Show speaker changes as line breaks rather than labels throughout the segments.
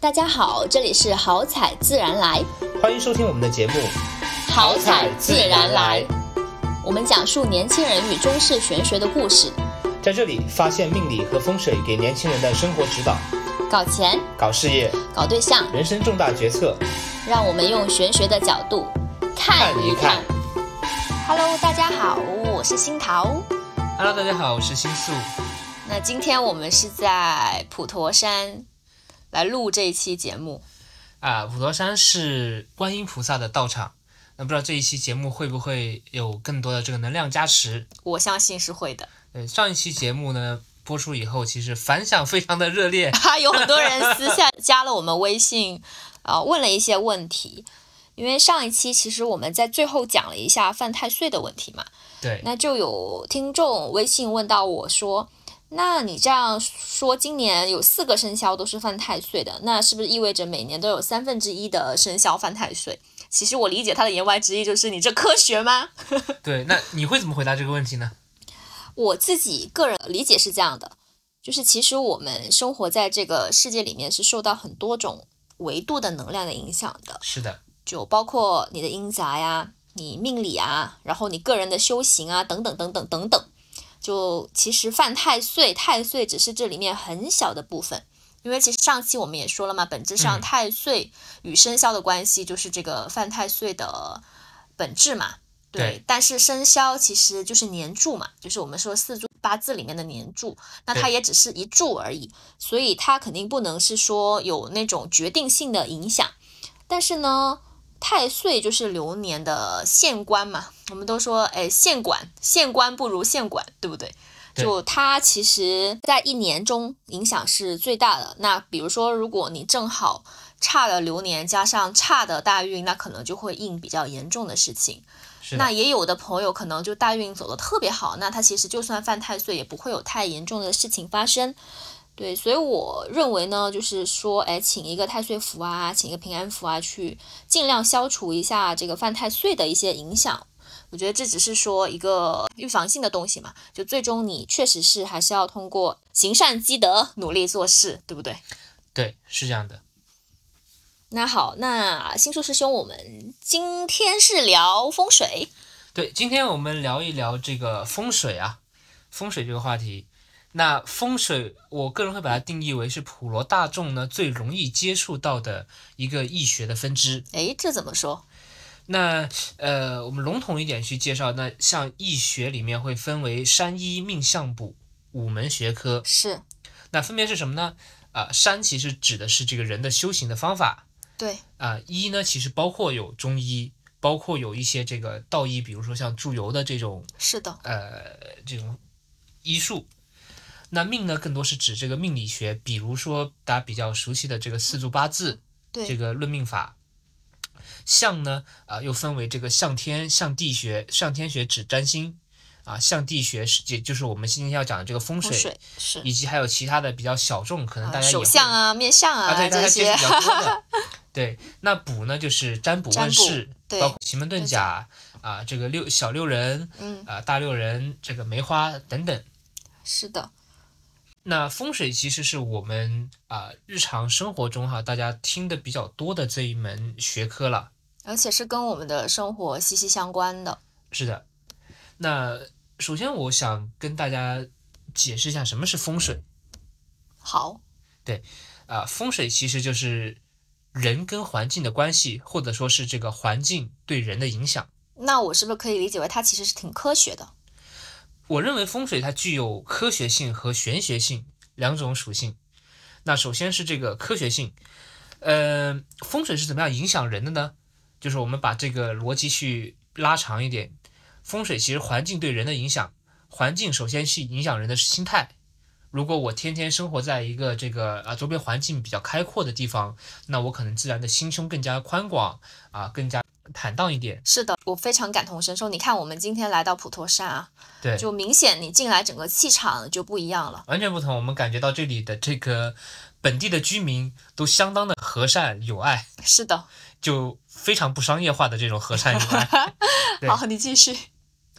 大家好，这里是好彩自然来，
欢迎收听我们的节目。
好彩自然来，我们讲述年轻人与中式玄学的故事，
在这里发现命理和风水给年轻人的生活指导，
搞钱、
搞事业、
搞对象，
人生重大决策，
让我们用玄学的角度看一看。Hello，大家好，我是新桃。
Hello，大家好，我是新素。
那今天我们是在普陀山来录这一期节目。
啊，普陀山是观音菩萨的道场。那不知道这一期节目会不会有更多的这个能量加持？
我相信是会的。
对，上一期节目呢播出以后，其实反响非常的热烈，
哈，有很多人私下加了我们微信，啊、问了一些问题。因为上一期其实我们在最后讲了一下犯太岁的问题嘛，
对，
那就有听众微信问到我说，那你这样说，今年有四个生肖都是犯太岁的，那是不是意味着每年都有三分之一的生肖犯太岁？其实我理解他的言外之意就是你这科学吗？
对，那你会怎么回答这个问题呢？
我自己个人理解是这样的，就是其实我们生活在这个世界里面是受到很多种维度的能量的影响的，
是的，
就包括你的阴杂呀、你命理啊，然后你个人的修行啊，等等等等等等。就其实犯太岁，太岁只是这里面很小的部分，因为其实上期我们也说了嘛，本质上
嗯
太岁与生肖的关系就是这个犯太岁的本质嘛。
对
但是生肖其实就是年柱嘛，就是我们说四柱八字里面的年柱，那它也只是一柱而已，所以它肯定不能是说有那种决定性的影响。但是呢，太岁就是流年的县官嘛，我们都说，哎，县管县官不如县管，对不对？就它其实在一年中影响是最大的。那比如说，如果你正好差的流年加上差的大运，那可能就会应比较严重的事情。那也有的朋友可能就大运走的特别好，那他其实就算犯太岁，也不会有太严重的事情发生。对，所以我认为呢，就是说，哎，请一个太岁符啊，请一个平安符啊，去尽量消除一下这个犯太岁的一些影响。我觉得这只是说一个预防性的东西嘛，就最终你确实是还是要通过行善积德，努力做事，对不对？
对，是这样的。
那好，那星宿师兄，我们今天是聊风水，
对，今天我们聊一聊这个风水啊，风水这个话题。那风水，我个人会把它定义为是普罗大众呢最容易接触到的一个易学的分支。
哎，这怎么说？
那呃，我们笼统一点去介绍，那像易学里面会分为山医、命相卜五门学科。
是
那分别是什么呢？啊、山其实指的是这个人的修行的方法
对，
啊、医呢其实包括有中医，包括有一些这个道医，比如说像祝由的这种
是的，
呃这种医术。那命呢，更多是指这个命理学，比如说大家比较熟悉的这个四柱八字，
对，
这个论命法。相呢，啊、又分为这个相天、相地学。相天学指占星，啊，相地学是也就是我们今天要讲的这个风水，
风水是
以及还有其他的比较小众，可能大
啊
家也会
手相啊、面相
啊，对，大
这
家接
些
触比较多的。对，那卜呢就是占卜问世，
对
包括奇门遁甲啊，这个六小六人
嗯，
啊，大六人，这个梅花等等。
是的，
那风水其实是我们啊日常生活中哈大家听的比较多的这一门学科了。
而且是跟我们的生活息息相关的。
是的，那首先我想跟大家解释一下什么是风水
好，对
啊。风水其实就是人跟环境的关系，或者说是这个环境对人的影响。
那我是不是可以理解为它其实是挺科学的？
我认为风水它具有科学性和玄学性两种属性。那首先是这个科学性，呃，风水是怎么样影响人的呢？就是我们把这个逻辑去拉长一点，风水其实环境对人的影响，环境首先是影响人的心态。如果我天天生活在一个这个啊周边环境比较开阔的地方，那我可能自然的心胸更加宽广啊，更加坦荡一点。
是的，我非常感同身受。你看，我们今天来到普陀山啊，
对，
就明显你进来整个气场就不一样了。
完全不同。我们感觉到这里的这个本地的居民都相当的和善友爱，
是的，
就非常不商业化的这种和善友爱。
好，你继续。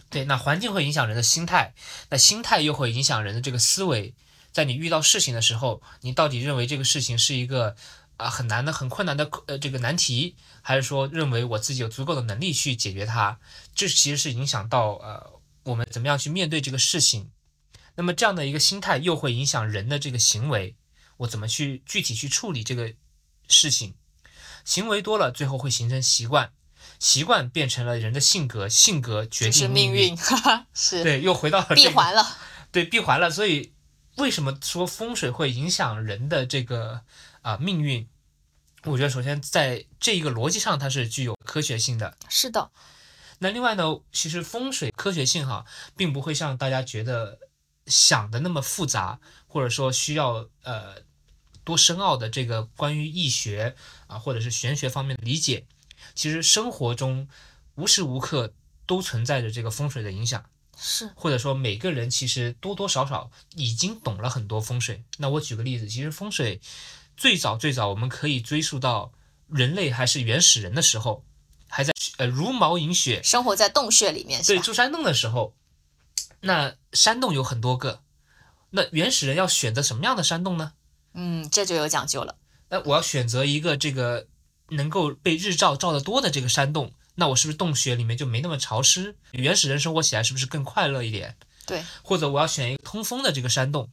对，那环境会影响人的心态，那心态又会影响人的这个思维。在你遇到事情的时候，你到底认为这个事情是一个啊很难的、很困难的呃这个难题，还是说认为我自己有足够的能力去解决它？这其实是影响到呃我们怎么样去面对这个事情。那么这样的一个心态又会影响人的这个行为，我怎么去具体去处理这个事情？行为多了，最后会形成习惯，习惯变成了人的性格，性格决
就是
定
命
运。
运，哈哈，是
对，又回到了
闭
这个
环了。
对，闭环了。所以为什么说风水会影响人的这个啊、命运？我觉得首先在这一个逻辑上，它是具有科学性的。
是的，
那另外呢，其实风水科学性哈，并不会像大家觉得想的那么复杂，或者说需要呃多深奥的这个关于易学啊或者是玄学方面的理解。其实生活中无时无刻都存在着这个风水的影响。
是
或者说每个人其实多多少少已经懂了很多风水。那我举个例子，其实风水最早最早我们可以追溯到人类还是原始人的时候，还在呃茹毛饮血，
生活在洞穴里面，是吧？
对住山洞的时候，那山洞有很多个，那原始人要选择什么样的山洞呢？
嗯，这就有讲究了。
那我要选择一个这个能够被日照照得多的这个山洞，那我是不是洞穴里面就没那么潮湿？原始人生活起来是不是更快乐一点？
对，
或者我要选一个通风的这个山洞，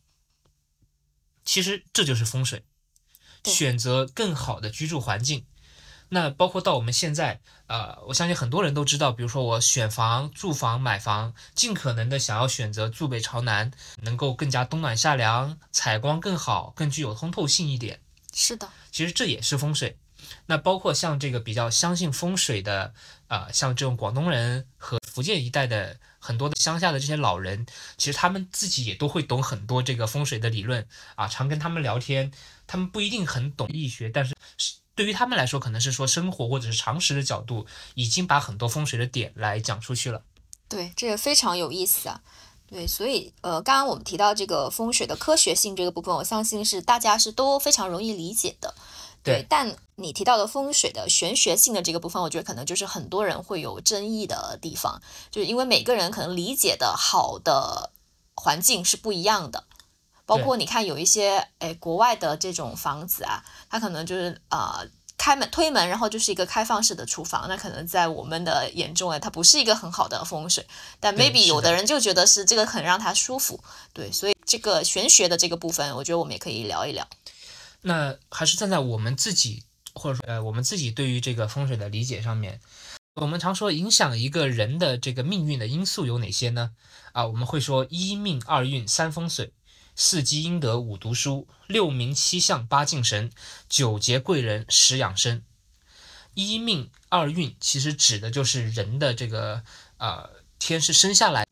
其实这就是风水，
对
选择更好的居住环境。那包括到我们现在，呃，我相信很多人都知道，比如说我选房、住房、买房，尽可能的想要选择住北朝南，能够更加冬暖夏凉，采光更好，更具有通透性一点。
是的，
其实这也是风水。那包括像这个比较相信风水的，呃、像这种广东人和福建一带的很多的乡下的这些老人，其实他们自己也都会懂很多这个风水的理论啊。常跟他们聊天，他们不一定很懂易学，但是对于他们来说，可能是说生活或者是常识的角度，已经把很多风水的点来讲出去了。
对，这个非常有意思啊。对，所以呃，刚刚我们提到这个风水的科学性这个部分，我相信是大家是都非常容易理解的。
对。
但你提到的风水的玄学性的这个部分，我觉得可能就是很多人会有争议的地方，就是因为每个人可能理解的好的环境是不一样的。包括你看有一些诶国外的这种房子啊，它可能就是呃开门推门，然后就是一个开放式的厨房，那可能在我们的眼中哎，它不是一个很好的风水，但 maybe 有的。人就觉得是这个很让他舒服，对，所以这个玄学的这个部分，我觉得我们也可以聊一聊。
那还是站在我们自己，或者说呃我们自己对于这个风水的理解上面，我们常说影响一个人的这个命运的因素有哪些呢？啊，我们会说一命二运三风水，四积阴德五读书，六名七相八敬神，九结贵人十养生。一命二运其实指的就是人的这个呃天是生下来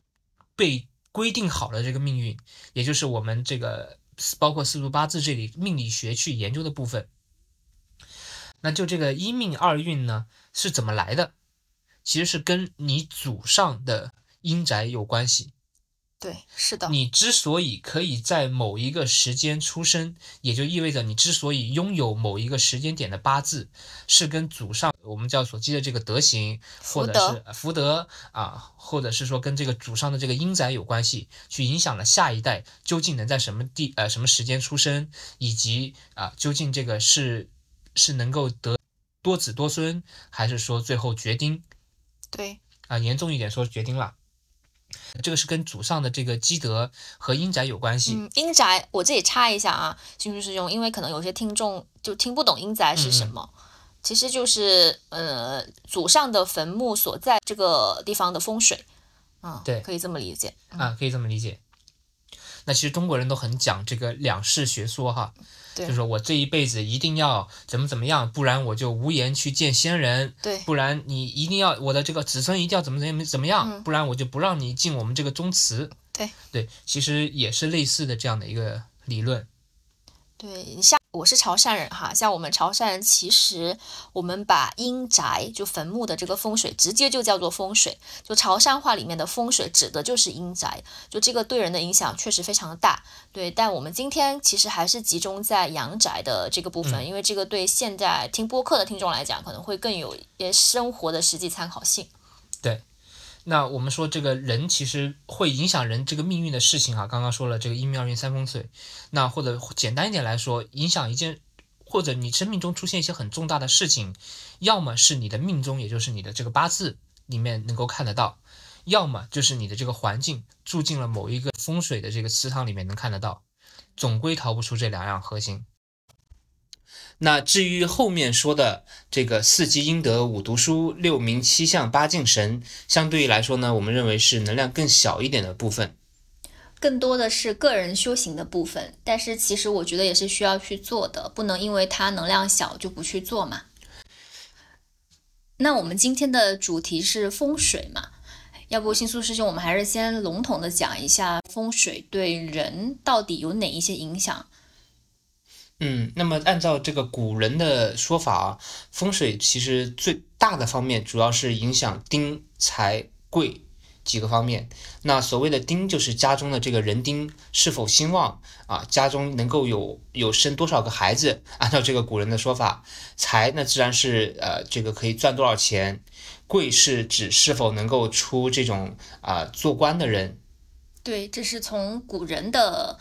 被规定好了这个命运，也就是我们这个包括四柱八字这里命理学去研究的部分。那就这个一命二运呢是怎么来的？其实是跟你祖上的阴宅有关系。
对，是的，
你之所以可以在某一个时间出生，也就意味着你之所以拥有某一个时间点的八字，是跟祖上我们叫所积的这个德行，或者是呃福德啊，或者是说跟这个祖上的这个阴宅有关系，去影响了下一代究竟能在什么地呃什么时间出生，以及啊究竟这个是是能够得多子多孙，还是说最后决丁
对，
啊严重一点说决丁了。这个是跟祖上的这个积德和阴宅有关系。
嗯，阴宅我这里插一下啊，新书师兄，因为可能有些听众就听不懂阴宅是什么，其实就是呃祖上的坟墓所在这个地方的风水，嗯，
对
可以这么理解。
啊，可以这么理解。那其实中国人都很讲这个两世学说哈，
对
就是说我这一辈子一定要怎么怎么样，不然我就无颜去见仙人，
对，
不然你一定要我的这个子孙一定要怎么怎么怎么样，
嗯
不然我就不让你进我们这个宗祠。
对
对，其实也是类似的这样的一个理论。
对你像我是潮汕人哈，像我们潮汕人，其实我们把阴宅就坟墓的这个风水直接就叫做风水，就潮汕话里面的风水指的就是阴宅，就这个对人的影响确实非常大。对，但我们今天其实还是集中在阳宅的这个部分，因为这个对现在听播客的听众来讲，可能会更有一些生活的实际参考性。
那我们说这个人其实会影响人这个命运的事情啊，刚刚说了这个一命二运三风水，那或者简单一点来说，影响一件或者你生命中出现一些很重大的事情，要么是你的命中，也就是你的这个八字里面能够看得到，要么就是你的这个环境住进了某一个风水的这个祠堂里面能看得到，总归逃不出这两样核心。那至于后面说的这个四积阴德、五读书、六名七相、八敬神，相对于来说呢，我们认为是能量更小一点的部分。
更多的是个人修行的部分，但是其实我觉得也是需要去做的，不能因为它能量小就不去做嘛。那我们今天的主题是风水嘛，要不新苏师兄，我们还是先笼统的讲一下风水对人到底有哪一些影响。
嗯，那么按照这个古人的说法啊，风水其实最大的方面主要是影响丁财贵几个方面。那所谓的丁就是家中的这个人丁是否兴旺啊，家中能够有有生多少个孩子。按照这个古人的说法，财那自然是呃这个可以赚多少钱，贵是指是否能够出这种啊做官的人。
对，这是从古人的。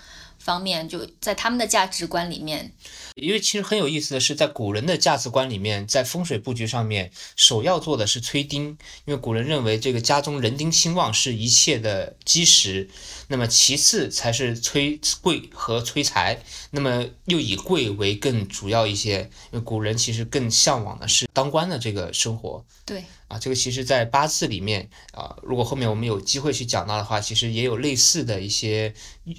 方面就在他们的价值观里面，
因为其实很有意思的是，在古人的价值观里面，在风水布局上面，首要做的是催丁，因为古人认为这个家中人丁兴旺是一切的基石。那么其次才是催贵和催财，那么又以贵为更主要一些，因为古人其实更向往的是当官的这个生活。
对，
啊，这个其实在八字里面啊，如果后面我们有机会去讲到的话，其实也有类似的一些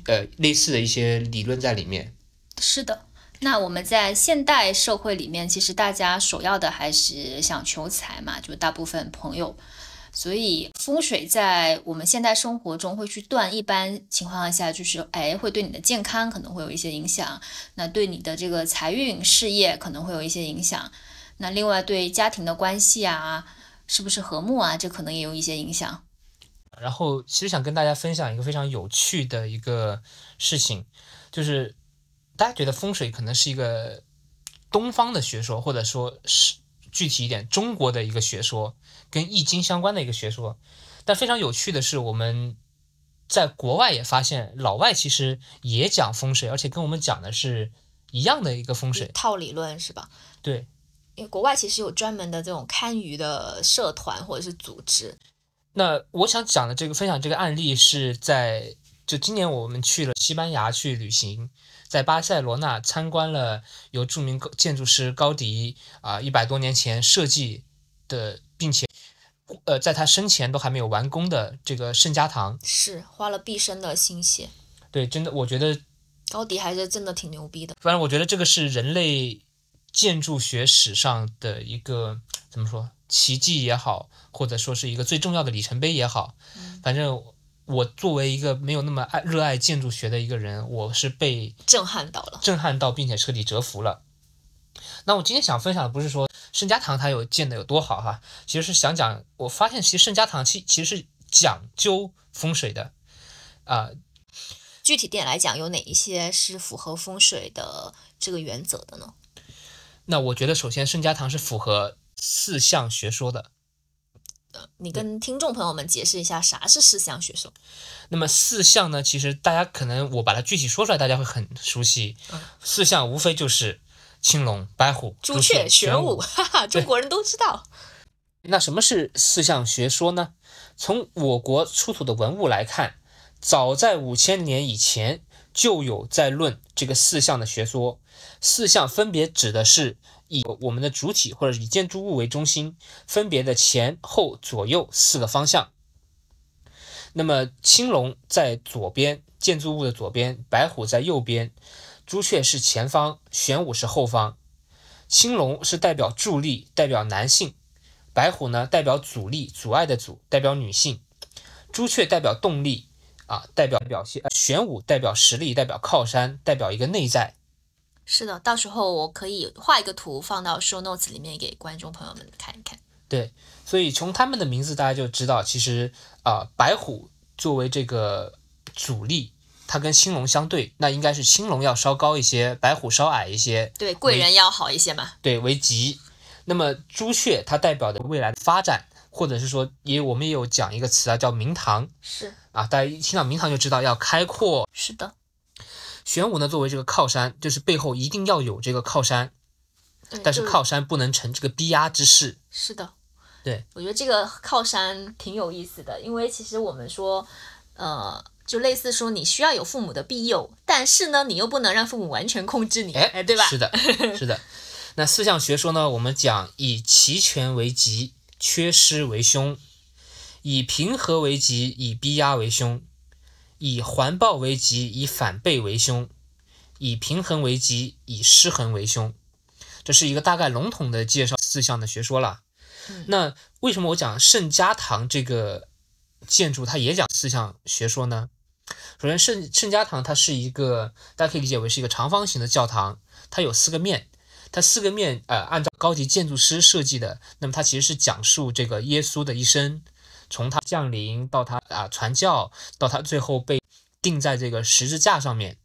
呃类似的一些理论在里面。
是的，那我们在现代社会里面，其实大家首要的还是想求财嘛，就大部分朋友。所以风水在我们现代生活中会去断，一般情况下就是哎，会对你的健康可能会有一些影响，那对你的这个财运事业可能会有一些影响，那另外对家庭的关系啊，是不是和睦啊，这可能也有一些影响。
然后其实想跟大家分享一个非常有趣的一个事情，就是大家觉得风水可能是一个东方的学说，或者说是。具体一点，中国的一个学说跟易经相关的一个学说，但非常有趣的是，我们在国外也发现，老外其实也讲风水，而且跟我们讲的是一样的一个风水
套理论，是吧？
对，
因为国外其实有专门的这种堪舆的社团或者是组织。
那我想讲的这个分享这个案例是在就今年我们去了西班牙去旅行。在巴塞罗那参观了由著名建筑师高迪啊一百多年前设计的，并且呃在他生前都还没有完工的这个圣家堂，
是花了毕生的心血。
对，真的，我觉得
高迪还是真的挺牛逼的。
反正我觉得这个是人类建筑学史上的一个怎么说奇迹也好，或者说是一个最重要的里程碑也好，反正。我作为一个没有那么爱热爱建筑学的一个人，我是被
震撼到了，
震撼到，并且彻底折服了。那我今天想分享的不是说盛家堂它有建的有多好哈，其实是想讲，我发现其实盛家堂其其实是讲究风水的啊。
具体点来讲，有哪一些是符合风水的这个原则的呢？
那我觉得首先圣家堂是符合四象学说的。
你跟听众朋友们解释一下啥是四象学说。
那么四象呢？其实大家可能我把它具体说出来，大家会很熟悉。四象无非就是青龙、白虎、朱雀、玄武，
哈哈，中国人都知道。
那什么是四象学说呢？从我国出土的文物来看，早在五千年以前就有在论这个四象的学说。四象分别指的是。以我们的主体或者以建筑物为中心，分别的前后左右四个方向。那么青龙在左边，建筑物的左边；白虎在右边，朱雀是前方，玄武是后方。青龙是代表助力，代表男性；白虎呢代表阻力，阻碍的阻，代表女性；朱雀代表动力，啊，代表表现；玄武代表实力，代表靠山，代表一个内在。
是的，到时候我可以画一个图放到 show notes 里面给观众朋友们看一看。
对，所以从他们的名字大家就知道，其实啊，白虎作为这个主力，它跟青龙相对，那应该是青龙要稍高一些，白虎稍矮一些。
对，贵人要好一些嘛。
对，为吉。那么朱雀它代表的未来的发展，或者是说，也我们也有讲一个词啊，叫明堂。
是。
啊，大家一听到明堂就知道要开阔。
是的。
玄武呢，作为这个靠山，就是背后一定要有这个靠山，但是靠山不能成这个逼压之势。
是的，
对，
我觉得这个靠山挺有意思的，因为其实我们说，呃，就类似说你需要有父母的庇佑，但是呢，你又不能让父母完全控制你，
哎，
对吧？
是的，是的。那四象学说呢，我们讲以齐全为吉，缺失为凶；以平和为吉，以逼压为凶；以环抱为吉，以反背为凶；以平衡为吉，以失衡为凶。这是一个大概笼统的介绍四象的学说了。那为什么我讲圣家堂这个建筑，它也讲四象学说呢？首先，圣圣家堂它是一个，大家可以理解为是一个长方形的教堂，它有四个面，它四个面呃按照高级建筑师设计的，那么它其实是讲述这个耶稣的一生，从他降临到他啊传教，到他最后被钉在这个十字架上面。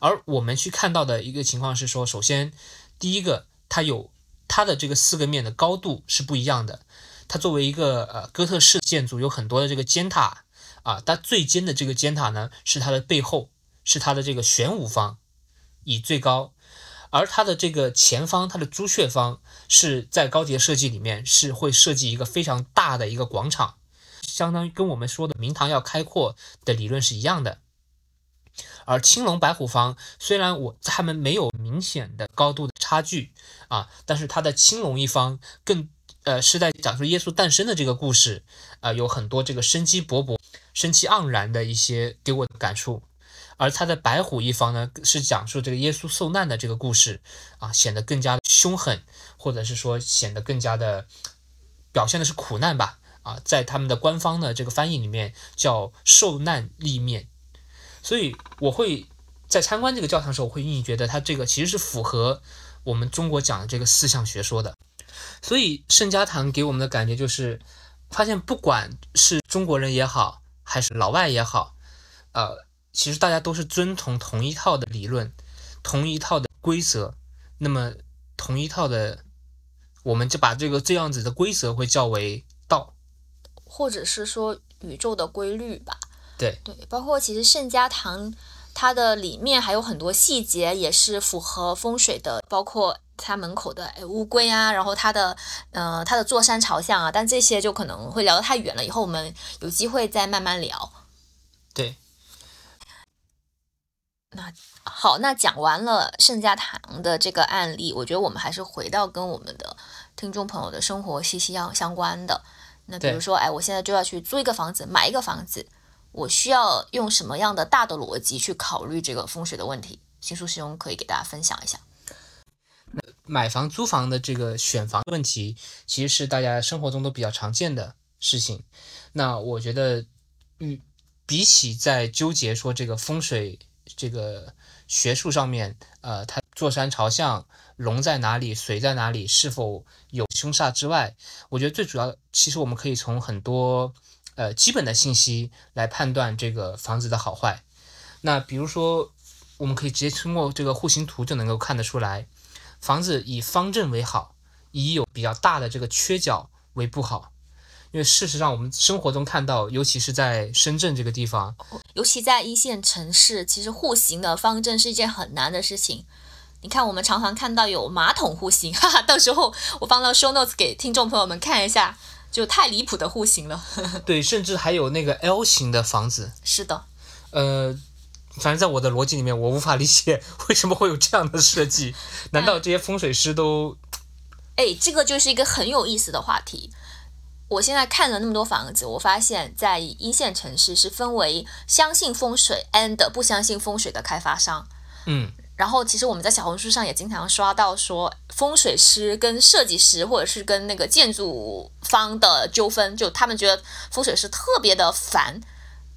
而我们去看到的一个情况是说，首先第一个，它有它的这个四个面的高度是不一样的。它作为一个呃哥特式建筑，有很多的这个尖塔啊，它最尖的这个尖塔呢是它的背后，是它的这个玄武方，以最高。而它的这个前方，它的朱雀方是在高级设计里面是会设计一个非常大的一个广场，相当于跟我们说的明堂要开阔的理论是一样的。而青龙白虎方虽然我他们没有明显的高度的差距啊，但是它的青龙一方更呃是在讲述耶稣诞生的这个故事啊、有很多这个生机勃勃、生气盎然的一些给我的感触。而他的白虎一方呢，是讲述这个耶稣受难的这个故事啊，显得更加凶狠，或者是说显得更加的表现的是苦难吧啊，在他们的官方的这个翻译里面叫受难立面。所以我会在参观这个教堂的时候，我会隐隐觉得它这个其实是符合我们中国讲的这个四象学说的。所以圣家堂给我们的感觉就是，发现不管是中国人也好，还是老外也好，呃，其实大家都是遵从同一套的理论，同一套的规则。那么同一套的，我们就把这个这样子的规则会叫为道。
或者是说宇宙的规律吧。
对
对，包括其实圣家堂它的里面还有很多细节也是符合风水的，包括它门口的哎乌龟啊，然后它的呃它的坐山朝向啊，但这些就可能会聊得太远了，以后我们有机会再慢慢聊。
对，
好，那讲完了盛家堂的这个案例，我觉得我们还是回到跟我们的听众朋友的生活息息相相关的。那比如说，哎，我现在就要去租一个房子，买一个房子，我需要用什么样的大的逻辑去考虑这个风水的问题？新书师兄可以给大家分享一下。
买房、租房的这个选房问题，其实是大家生活中都比较常见的事情。那我觉得，嗯比起在纠结说这个风水这个学术上面，呃，它坐山朝向、龙在哪里、水在哪里、是否有凶煞之外，我觉得最主要，其实我们可以从很多呃基本的信息来判断这个房子的好坏。那比如说，我们可以直接通过这个户型图就能够看得出来。房子以方正为好，以有比较大的这个缺角为不好。因为事实上，我们生活中看到，尤其是在深圳这个地方，
尤其在一线城市，其实户型的方正是一件很难的事情。你看，我们常常看到有马桶户型，哈哈，到时候我放到 show notes 给听众朋友们看一下，就太离谱的户型了。
对，甚至还有那个 L 型的房子，
是的，
呃，反正在我的逻辑里面，我无法理解为什么会有这样的设计。难道这些风水师都
哎，这个就是一个很有意思的话题。我现在看了那么多房子，我发现，在一线城市是分为相信风水 and 不相信风水的开发商。
嗯
然后，其实我们在小红书上也经常刷到说，风水师跟设计师或者是跟那个建筑方的纠纷，就他们觉得风水师特别的烦，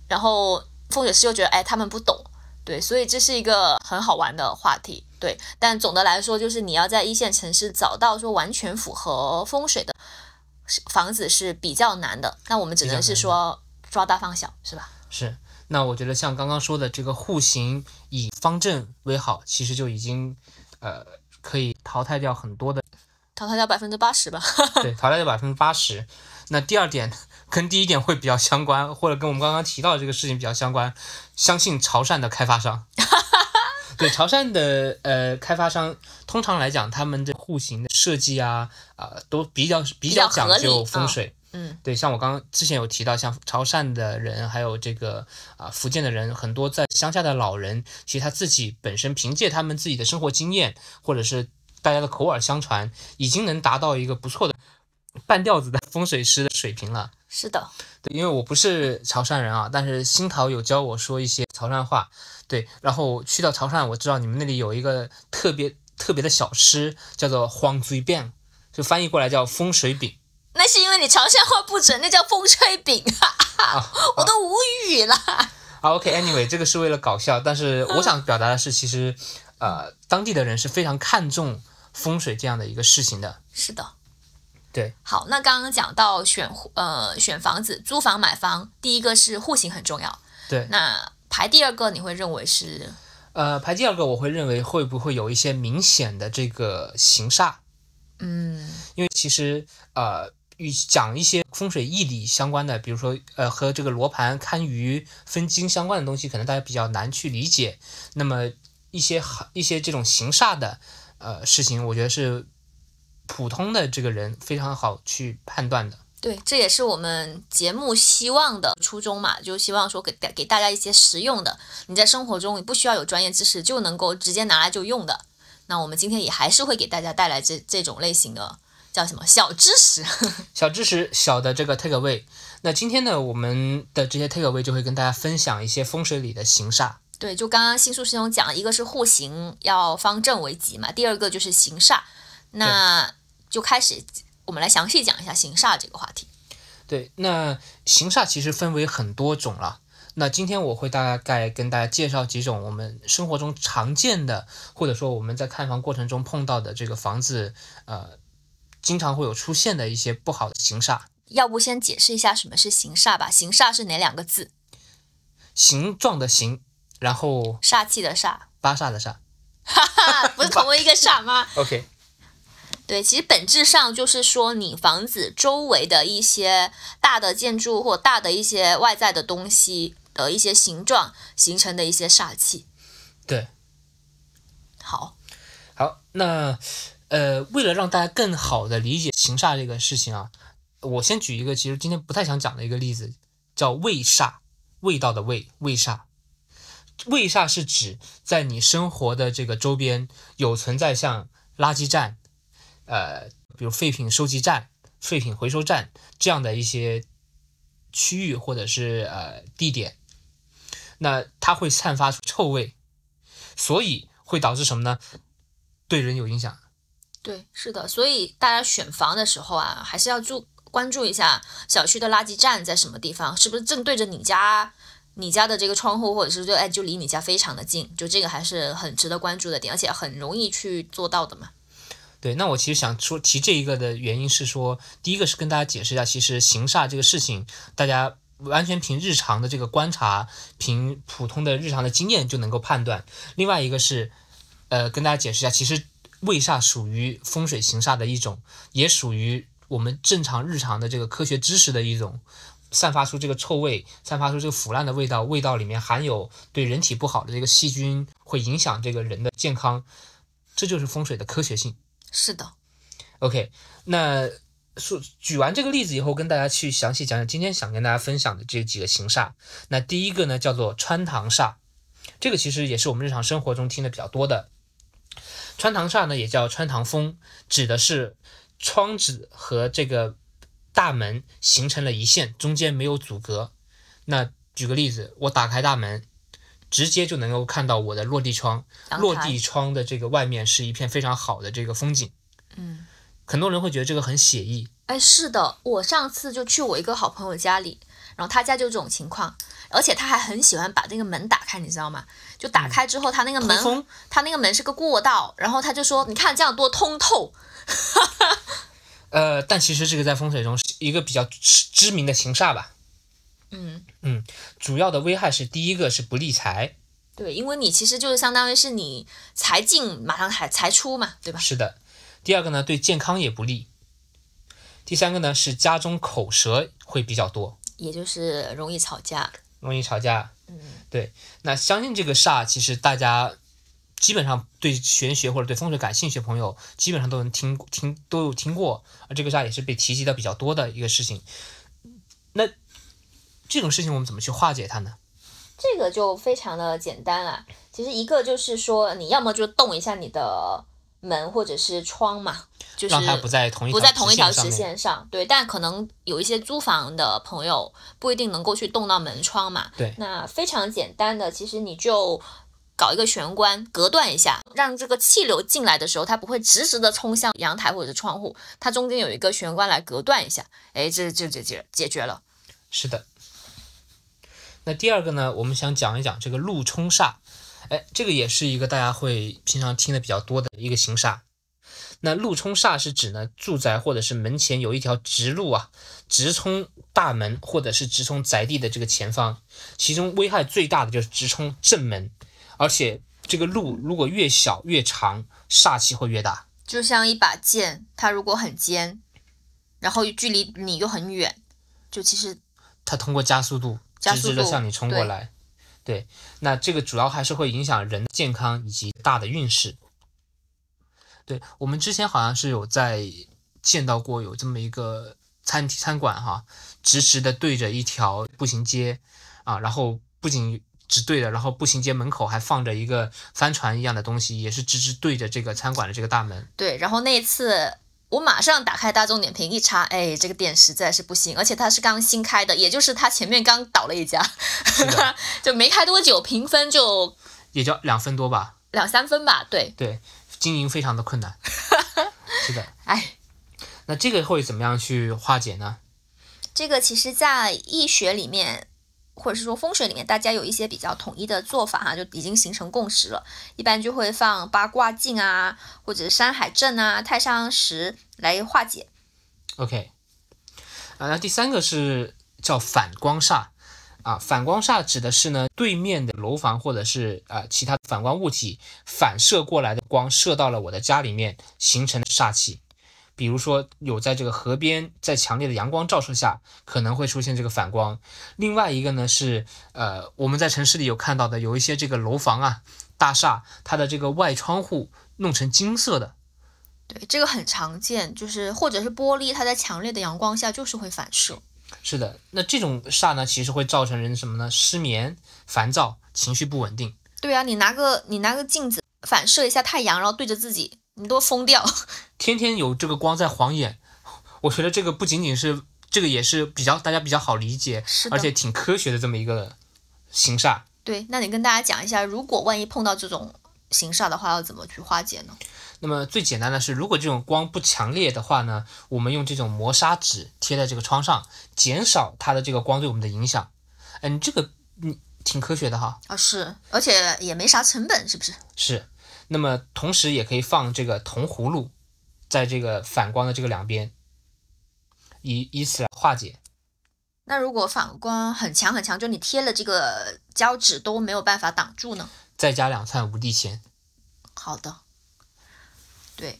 然后风水师又觉得哎他们不懂，对，所以这是一个很好玩的话题，对。但总的来说，就是你要在一线城市找到说完全符合风水的房子是比较难的，那我们只能是说抓大放小，是吧？
是？那我觉得像刚刚说的这个户型以方正为好，其实就已经呃可以淘汰掉很多的
淘汰掉百分之八十吧。
对，淘汰掉百分之八十。那第二点跟第一点会比较相关，或者跟我们刚刚提到的这个事情比较相关，相信潮汕的开发商。对潮汕的呃开发商，通常来讲，他们的户型的设计啊啊、都比较比较讲究风水。
嗯，
对，像我刚刚之前有提到，像潮汕的人，还有这个啊、福建的人，很多在乡下的老人，其实他自己本身凭借他们自己的生活经验，或者是大家的口耳相传，已经能达到一个不错的半吊子的风水师的水平了。
是的，
对，因为我不是潮汕人啊，但是新桃有教我说一些潮汕话。对，然后去到潮汕，我知道你们那里有一个特别特别的小吃，叫做黄嘴饼，就翻译过来叫风水饼。
那是因为你潮汕话不准，那叫风吹饼，哈哈，我都无语了。
啊，OK，Anyway，、这个是为了搞笑，但是我想表达的是，其实呃，当地的人是非常看重风水这样的一个事情的。
是的，
对，
好，那刚刚讲到选户呃选房子、租房、买房，第一个是户型很重要，
对，
那排第二个你会认为是
呃，排第二个，我会认为会不会有一些明显的这个形煞？
嗯
因为其实呃，与讲一些风水易理相关的，比如说呃和这个罗盘、堪舆、分金相关的东西，可能大家比较难去理解。那么一些好一些这种形煞的呃事情，我觉得是普通的这个人非常好去判断的。
对，这也是我们节目希望的初衷嘛，就希望说给给大家一些实用的，你在生活中你不需要有专业知识就能够直接拿来就用的。那我们今天也还是会给大家带来这这种类型的叫什么小知识。
小知识，小的这个 take away。那今天呢，我们的这些 take away 就会跟大家分享一些风水里的形煞。
对，就刚刚新树师兄讲，一个是户型要方正为吉嘛，第二个就是形煞。那就开始我们来详细讲一下形煞这个话题。
对，那形煞其实分为很多种了。那今天我会大概跟大家介绍几种我们生活中常见的，或者说我们在看房过程中碰到的这个房子，呃，经常会有出现的一些不好的形煞。
要不先解释一下什么是形煞吧？形煞是哪两个字？
形状的形，然后
煞气的煞，
八煞的煞。
哈哈，不是同一个煞吗？
OK，
对，其实本质上就是说，你房子周围的一些大的建筑或大的一些外在的东西的一些形状形成的一些煞气。
对，
好，
好，那呃，为了让大家更好的理解形煞这个事情啊，我先举一个其实今天不太想讲的一个例子，叫味煞，味道的味，味煞。味煞是指在你生活的这个周边有存在像垃圾站，呃，比如废品收集站、废品回收站这样的一些区域或者是呃地点，那它会散发出臭味，所以会导致什么呢？对人有影响。
对，是的，所以大家选房的时候啊，还是要注关注一下小区的垃圾站在什么地方，是不是正对着你家你家的这个窗户，或者是就哎就离你家非常的近，就这个还是很值得关注的点，而且很容易去做到的嘛。
对，那我其实想说提这一个的原因是说，第一个是跟大家解释一下，其实形煞这个事情，大家完全凭日常的这个观察，凭普通的日常的经验就能够判断。另外一个是，呃，跟大家解释一下，其实卫煞属于风水形煞的一种，也属于我们正常日常的这个科学知识的一种。散发出这个臭味，散发出这个腐烂的味道，味道里面含有对人体不好的这个细菌，会影响这个人的健康，这就是风水的科学性。
是的
，OK，那说举完这个例子以后，跟大家去详细讲讲今天想跟大家分享的这几个形煞。那第一个呢，叫做穿堂煞，这个其实也是我们日常生活中听的比较多的。穿堂煞呢，也叫穿堂风，指的是窗子和这个大门形成了一线，中间没有阻隔。那举个例子，我打开大门，直接就能够看到我的落地窗，落地窗的这个外面是一片非常好的这个风景。
嗯。
很多人会觉得这个很写意，
哎，是的，我上次就去我一个好朋友家里，然后他家就这种情况，而且他还很喜欢把那个门打开，你知道吗？就打开之后，他那个门。他那个门是个过道，然后他就说：“你看这样多通透。
呃，但其实这个在风水中是一个比较知知名的形煞吧。
嗯嗯，
主要的危害是第一个是不利财，
对，因为你其实就是相当于是你财进马上财财出嘛，对吧？
是的。第二个呢，对健康也不利。第三个呢是家中口舌会比较多，
也就是容易吵架。
容易吵架。
嗯，
对。那相信这个煞，其实大家基本上对玄学或者对风水感兴趣的朋友，基本上都能听听都有听过，而这个煞也是被提及的比较多的一个事情。那这种事情我们怎么去化解它呢？
这个就非常的简单了。其实一个就是说，你要么就动一下你的门或者是窗嘛，就是
让它不在同一
不在同一条直
线上。
对，但可能有一些租房的朋友不一定能够去动到门窗嘛。
对
那非常简单的，其实你就搞一个玄关，隔断一下，让这个气流进来的时候，它不会直直的冲向阳台或者是窗户，它中间有一个玄关来隔断一下，哎，这就解决解决了。
是的。那第二个呢，我们想讲一讲这个路冲煞，哎，这个也是一个大家会平常听的比较多的一个形煞。那路冲煞是指呢，住宅或者是门前有一条直路啊，直冲大门或者是直冲宅地的这个前方，其中危害最大的就是直冲正门，而且这个路如果越小越长，煞气会越大。
就像一把剑，它如果很尖，然后距离你又很远，就其实
它通过加速度直
加速度
直的向你冲过来。对，那这个主要还是会影响人的健康以及大的运势。对我们之前好像是有在见到过有这么一个餐餐馆哈，直直的对着一条步行街啊，然后不仅直对着，然后步行街门口还放着一个帆船一样的东西，也是直直对着这个餐馆的这个大门。
对。然后那一次我马上打开大众点评一查，哎，这个店实在是不行，而且它是刚新开的，也就是它前面刚倒了一家，
的
就没开多久，评分就
也就两分多吧，
两三分吧。对，
对，经营非常的困难。是的，
哎，
那这个会怎么样去化解呢？
这个其实在易学里面。或者是说风水里面，大家有一些比较统一的做法哈、就已经形成共识了。一般就会放八卦镜啊，或者山海镇啊、太上石来化解。
OK，啊，那第三个是叫反光煞啊，反光煞指的是呢对面的楼房或者是啊、其他反光物体反射过来的光射到了我的家里面，形成煞气。比如说有在这个河边，在强烈的阳光照射下，可能会出现这个反光。另外一个呢是呃我们在城市里有看到的，有一些这个楼房啊大厦，它的这个外窗户弄成金色的，
对，这个很常见，就是或者是玻璃，它在强烈的阳光下就是会反射。
是的，那这种煞呢，其实会造成人什么呢？失眠、烦躁、情绪不稳定。
对啊，你拿个你拿个镜子反射一下太阳，然后对着自己，你都疯掉。
天天有这个光在晃眼，我觉得这个不仅仅是这个，也是比较大家比较好理解，
是
而且挺科学的这么一个形煞。
对，那你跟大家讲一下，如果万一碰到这种形煞的话，要怎么去化解呢？
那么最简单的是，如果这种光不强烈的话呢，我们用这种磨砂纸贴在这个窗上，减少它的这个光对我们的影响。嗯，这个嗯挺科学的哈。
啊，是，而且也没啥成本，是不是？
是，那么同时也可以放这个铜葫芦，在这个反光的这个两边，以以此来化解。
那如果反光很强很强，就你贴了这个胶纸都没有办法挡住呢？
再加两串五帝钱。
好的，对，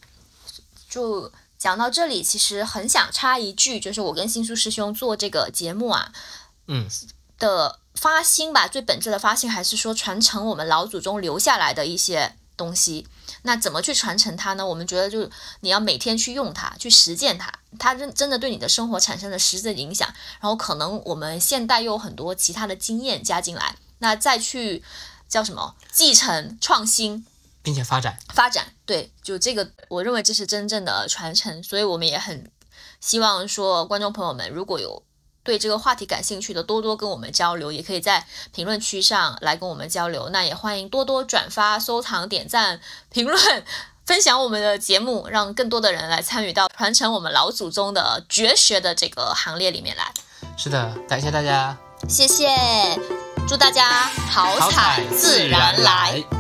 就讲到这里，其实很想插一句，就是我跟新书师兄做这个节目啊
嗯，
的发心吧，最本质的发心还是说传承我们老祖宗留下来的一些东西。那怎么去传承它呢？我们觉得就你要每天去用它，去实践它，它真真的对你的生活产生了实质的影响。然后可能我们现代又有很多其他的经验加进来，那再去叫什么继承创新，
并且发展。
发展，对，就这个，我认为这是真正的传承，所以我们也很希望说，观众朋友们如果有对这个话题感兴趣的，多多跟我们交流，也可以在评论区上来跟我们交流。那也欢迎多多转发、收藏、点赞、评论、分享我们的节目，让更多的人来参与到传承我们老祖宗的绝学的这个行列里面来。
是的，感谢大家，
谢谢，祝大家好
好
彩
彩
自然来。
来。